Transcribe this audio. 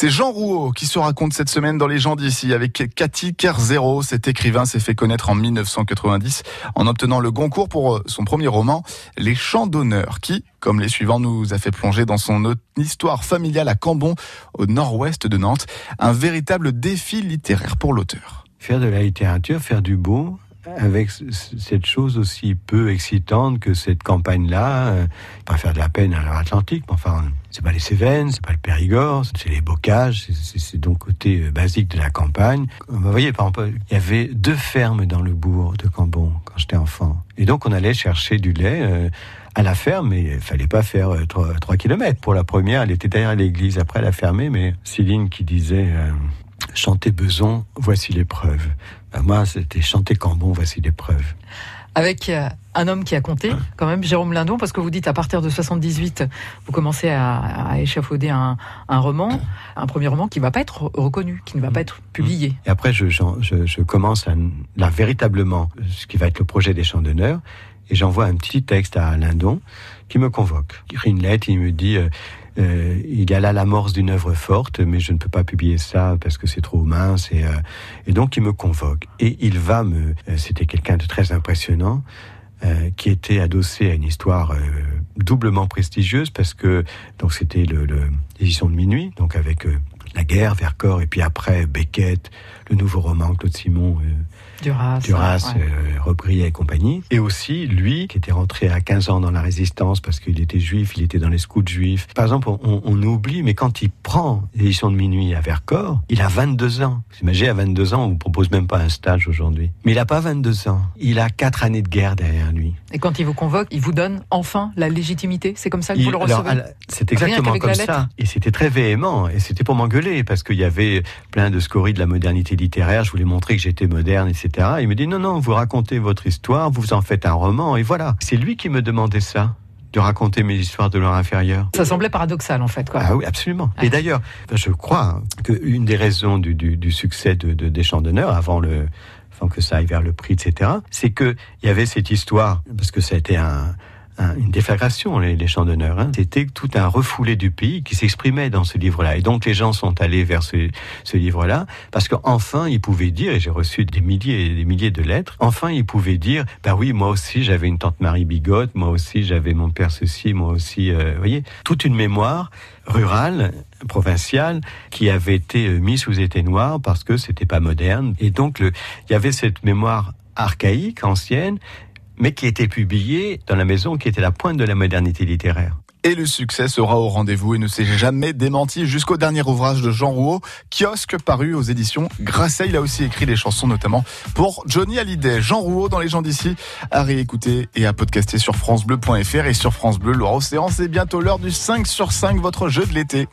C'est Jean Rouault qui se raconte cette semaine dans Les gens d'ici avec Cathy Kerzero. Cet écrivain s'est fait connaître en 1990 en obtenant le Goncourt pour euh, son premier roman, Les Chants d'honneur, qui, comme les suivants, nous a fait plonger dans son histoire familiale à Cambon, au nord-ouest de Nantes. Un véritable défi littéraire pour l'auteur. Faire de la littérature, faire du beau, avec cette chose aussi peu excitante que cette campagne-là, euh, pas faire de la peine à l'Atlantique, mais enfin, c'est pas les Cévennes, c'est pas le Périgord, c'est les bocages, c'est donc côté euh, basique de la campagne. Vous voyez, par exemple, il y avait deux fermes dans le bourg de Cambon quand j'étais enfant. Et donc, on allait chercher du lait. Euh, à la ferme, mais il fallait pas faire 3, 3 km. Pour la première, elle était derrière l'église. Après, elle a fermé, mais Céline qui disait chanter Beson, voici l'épreuve. Ben moi, c'était chanter Cambon, voici l'épreuve. Avec euh, un homme qui a compté, quand même, Jérôme Lindon, parce que vous dites à partir de 78, vous commencez à, échafauder un, roman, un premier roman qui ne va pas être reconnu, qui ne va pas être publié. Et après, je, je, commence à, là, véritablement ce qui va être le projet des Champs d'honneur, et j'envoie un petit texte à Lindon qui me convoque. Il écrit une lettre, il me dit euh, euh, il y a là l'amorce d'une œuvre forte, mais je ne peux pas publier ça parce que c'est trop mince. Et, euh, donc il me convoque. Et il va me... Euh, c'était quelqu'un de très impressionnant. qui était adossé à une histoire doublement prestigieuse parce que donc c'était l'édition le, de minuit, donc avec la guerre, Vercors, et puis après Beckett, le nouveau roman Claude Simon, Duras, Duras ouais. et compagnie. Et aussi, lui, qui était rentré à 15 ans dans la résistance parce qu'il était juif, il était dans les scouts juifs. Par exemple, on, on oublie, mais quand il prend l'édition de minuit à Vercors, il a 22 ans. Vous imaginez, à 22 ans, on ne propose même pas un stage aujourd'hui. Mais il n'a pas 22 ans. Il a 4 années de guerre derrière lui. Et quand il vous convoque, il vous donne enfin la légitimité C'est comme ça que vous le recevez C'est exactement comme ça. Et c'était très véhément. Et c'était pour m'engueuler parce qu'il y avait plein de scories de la modernité littéraire. Je voulais montrer que j'étais moderne, etc. Il me dit non, non, vous racontez votre histoire, vous en faites un roman, et voilà. C'est lui qui me demandait ça de raconter mes histoires de l'heure inférieure. Ça semblait paradoxal en fait. Quoi. Ah oui, absolument. Et d'ailleurs, je crois qu'une des raisons du, succès de, de, des Champs d'honneur, avant, le, avant que ça aille vers le prix, etc., c'est qu'il y avait cette histoire, parce que ça a été un, une déflagration, les, les champs d'honneur. Hein. C'était tout un refoulé du pays qui s'exprimait dans ce livre-là. Et donc les gens sont allés vers ce, livre-là parce qu'enfin ils pouvaient dire, et j'ai reçu des milliers et des milliers de lettres, enfin ils pouvaient dire, bah oui, moi aussi j'avais une tante Marie Bigotte, moi aussi j'avais mon père ceci, moi aussi, euh, vous voyez, toute une mémoire rurale, provinciale, qui avait été euh, mise sous noir parce que c'était pas moderne. Et donc il y avait cette mémoire archaïque, ancienne, mais qui était publié dans la maison qui était la pointe de la modernité littéraire. Et le succès sera au rendez-vous et ne s'est jamais démenti jusqu'au dernier ouvrage de Jean Rouault, Kiosque, paru aux éditions Grasset. Il a aussi écrit des chansons notamment pour Johnny Hallyday. Jean Rouault dans les gens d'ici à réécouter et à podcaster sur francebleu.fr et sur France Bleu Loire Océan. C'est bientôt l'heure du 5 sur 5, votre jeu de l'été.